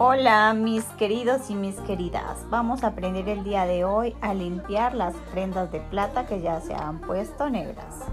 Hola mis queridos y mis queridas, vamos a aprender el día de hoy a limpiar las prendas de plata que ya se han puesto negras.